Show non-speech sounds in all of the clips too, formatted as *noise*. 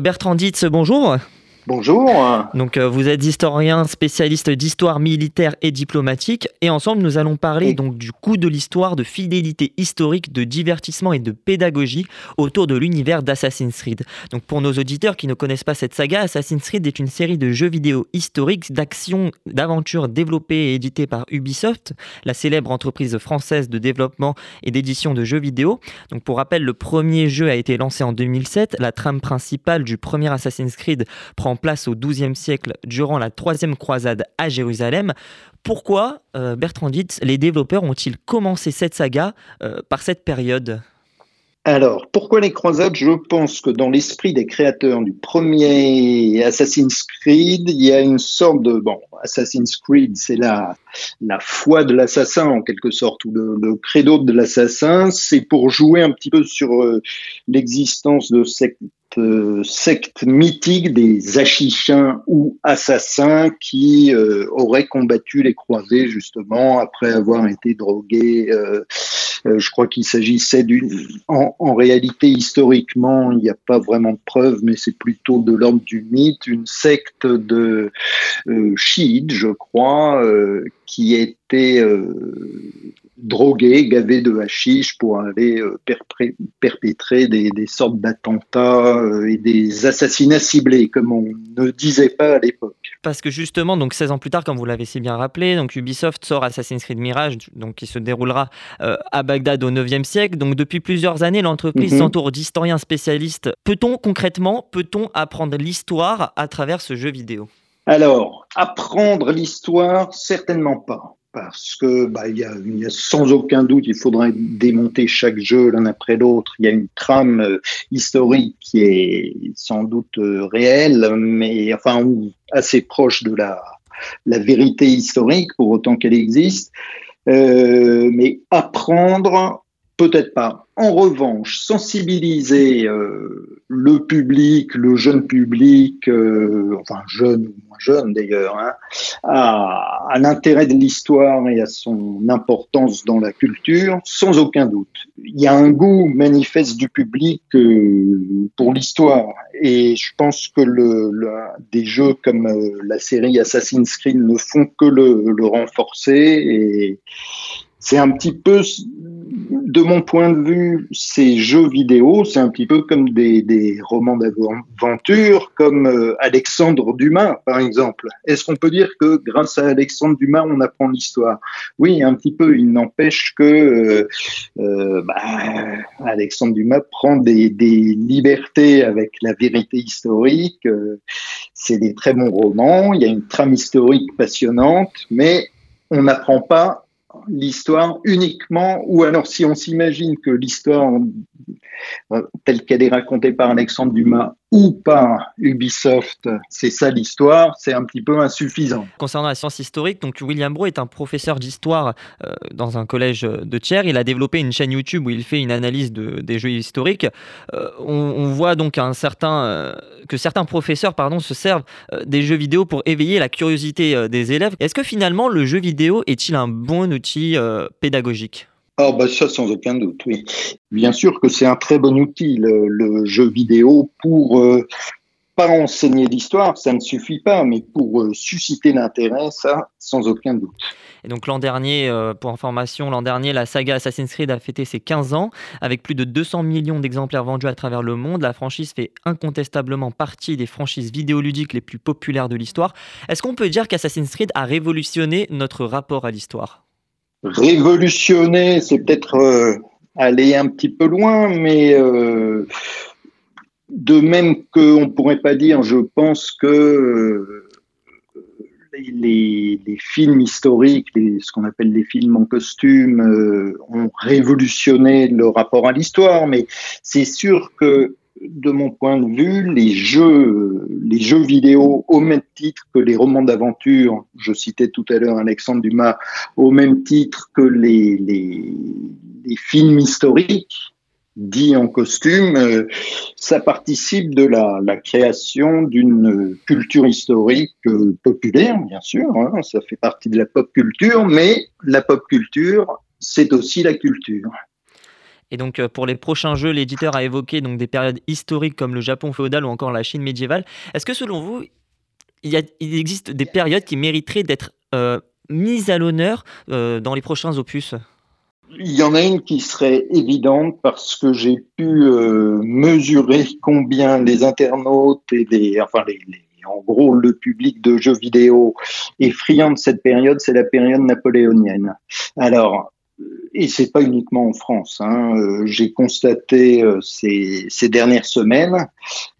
Bertrand Dietz, bonjour. Bonjour. Donc euh, vous êtes historien spécialiste d'histoire militaire et diplomatique et ensemble nous allons parler donc du coût de l'histoire, de fidélité historique, de divertissement et de pédagogie autour de l'univers d'Assassin's Creed. Donc pour nos auditeurs qui ne connaissent pas cette saga, Assassin's Creed est une série de jeux vidéo historiques d'action, d'aventure développée et éditée par Ubisoft, la célèbre entreprise française de développement et d'édition de jeux vidéo. Donc pour rappel, le premier jeu a été lancé en 2007, la trame principale du premier Assassin's Creed prend place au XIIe siècle durant la troisième croisade à Jérusalem. Pourquoi, euh, Bertrand Dietz, les développeurs ont-ils commencé cette saga euh, par cette période? Alors, pourquoi les croisades? Je pense que dans l'esprit des créateurs du premier Assassin's Creed, il y a une sorte de... Bon, Assassin's Creed, c'est la, la foi de l'assassin en quelque sorte, ou le, credo de l'assassin. C'est pour jouer un petit peu sur euh, l'existence de cette euh, secte mythique des Achichins ou assassins qui euh, auraient combattu les croisés justement après avoir été drogués. Euh, je crois qu'il s'agissait d'une... En, réalité, historiquement, il n'y a pas vraiment de preuves, mais c'est plutôt de l'ordre du mythe, une secte de chiites, je crois, qui était drogués, gavés de hashish pour aller euh, perpétrer des, sortes d'attentats euh, et des assassinats ciblés, comme on ne disait pas à l'époque. Parce que justement, donc 16 ans plus tard, comme vous l'avez si bien rappelé, donc Ubisoft sort Assassin's Creed Mirage, donc qui se déroulera euh, à Bagdad au 9e siècle. Donc depuis plusieurs années, l'entreprise mhm. s'entoure d'historiens spécialistes. Peut-on concrètement, peut-on apprendre l'histoire à travers ce jeu vidéo? Alors, apprendre l'histoire, certainement pas parce que bah, il, y a, sans aucun doute, il faudrait démonter chaque jeu l'un après l'autre. Il y a une trame euh, historique qui est sans doute euh, réelle, mais enfin assez proche de la, la vérité historique pour autant qu'elle existe. Euh, mais apprendre, peut-être pas. En revanche, sensibiliser euh, le public, le jeune public, euh, enfin jeune ou moins jeune d'ailleurs, hein, à, à l'intérêt de l'histoire et à son importance dans la culture, sans aucun doute. Il y a un goût manifeste du public euh, pour l'histoire et je pense que des jeux comme euh, la série Assassin's Creed ne font que le, le renforcer et c'est un petit peu de mon point de vue, ces jeux vidéo, c'est un petit peu comme des, des romans d'aventure, comme euh, Alexandre Dumas, par exemple. Est-ce qu'on peut dire que grâce à Alexandre Dumas, on apprend l'histoire? Oui, un petit peu. Il n'empêche que euh, euh bah, Alexandre Dumas prend des, des, libertés avec la vérité historique. Euh, c'est des très bons romans. Il y a une trame historique passionnante, mais on n'apprend pas l'histoire uniquement, ou alors si on s'imagine que l'histoire telle qu'elle est racontée par Alexandre Dumas ou par Ubisoft, c'est ça l'histoire, c'est un petit peu insuffisant. Concernant la science historique, donc William Bro est un professeur d'histoire euh, dans un collège de Thiers. Il a développé une chaîne YouTube où il fait une analyse de, des jeux historiques. Euh, on, voit donc certain, que certains professeurs pardon, se servent des jeux vidéo pour éveiller la curiosité des élèves. Est-ce que finalement le jeu vidéo est-il un bon outil pédagogique? Ah bah ça sans aucun doute, oui. Bien sûr que c'est un très bon outil le, jeu vidéo pour euh, pas enseigner l'histoire, ça ne suffit pas, mais pour euh, susciter l'intérêt, ça sans aucun doute. Et donc l'an dernier, euh, pour information, l'an dernier, la saga Assassin's Creed a fêté ses 15 ans. Avec plus de 200 millions d'exemplaires vendus à travers le monde, la franchise fait incontestablement partie des franchises vidéoludiques les plus populaires de l'histoire. Est-ce qu'on peut dire qu'Assassin's Creed a révolutionné notre rapport à l'histoire? Révolutionner, c'est peut-être euh, aller un petit peu loin, mais euh, de même qu'on ne pourrait pas dire, je pense que euh, les, films historiques, ce qu'on appelle les films en costume, ont révolutionné le rapport à l'histoire, mais c'est sûr que de mon point de vue, les jeux, vidéo, au même titre que les romans d'aventure, je citais tout à l'heure Alexandre Dumas, au même titre que les, films historiques, dits en costume, euh, ça participe de la, la création d'une culture historique euh, populaire, bien sûr, hein, ça fait partie de la pop culture, mais la pop culture, c'est aussi la culture. Et donc pour les prochains jeux, l'éditeur a évoqué donc des périodes historiques comme le Japon féodal ou encore la Chine médiévale. Est-ce que selon vous, il, existe des périodes qui mériteraient d'être mises à l'honneur dans les prochains opus? Il y en a une qui serait évidente parce que j'ai pu euh, mesurer combien les internautes et enfin en gros le public de jeux vidéo est friand de cette période, c'est la période napoléonienne. Alors, et c'est pas uniquement en France. Hein, euh, j'ai constaté euh, ces, dernières semaines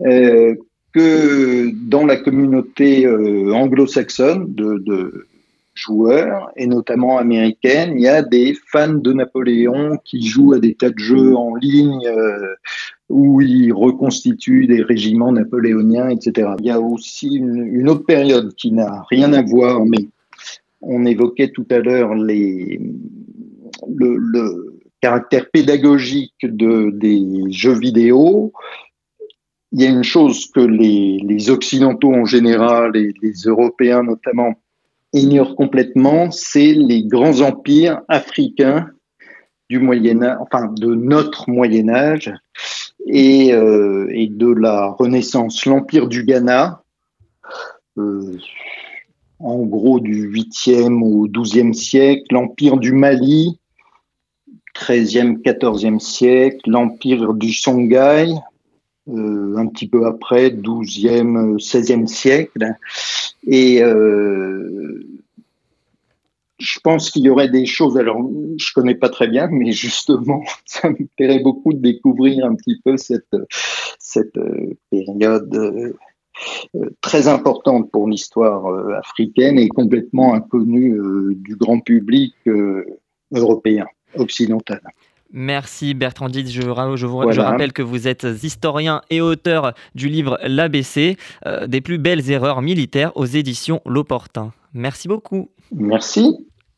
que dans la communauté anglo-saxonne de, joueurs, et notamment américaines. Il y a des fans de Napoléon qui jouent à des tas de jeux en ligne euh, où ils reconstituent des régiments napoléoniens, etc. Il y a aussi une, autre période qui n'a rien à voir, mais on évoquait tout à l'heure les, le, caractère pédagogique de, des jeux vidéo. Il y a une chose que les, Occidentaux en général et les Européens notamment ignore complètement, c'est les grands empires africains du Moyen Âge, enfin de notre Moyen Âge et, euh, et de la Renaissance, l'empire du Ghana, euh, en gros du 8e au 12e siècle, l'empire du Mali, 13e, 14e siècle, l'empire du Songhai, euh, un petit peu après, 12e, 16e siècle. Et euh, je pense qu'il y aurait des choses, alors je connais pas très bien, mais justement, *laughs* ça me plairait beaucoup de découvrir un petit peu cette, cette euh, période euh, très importante pour l'histoire africaine et complètement inconnue du grand public européen, occidental. Merci Bertrand Dietz. Je, je, vous, je, rappelle que vous êtes historien et auteur du livre L'ABC, euh, des plus belles erreurs militaires aux éditions L'Opportun. Merci beaucoup. Merci.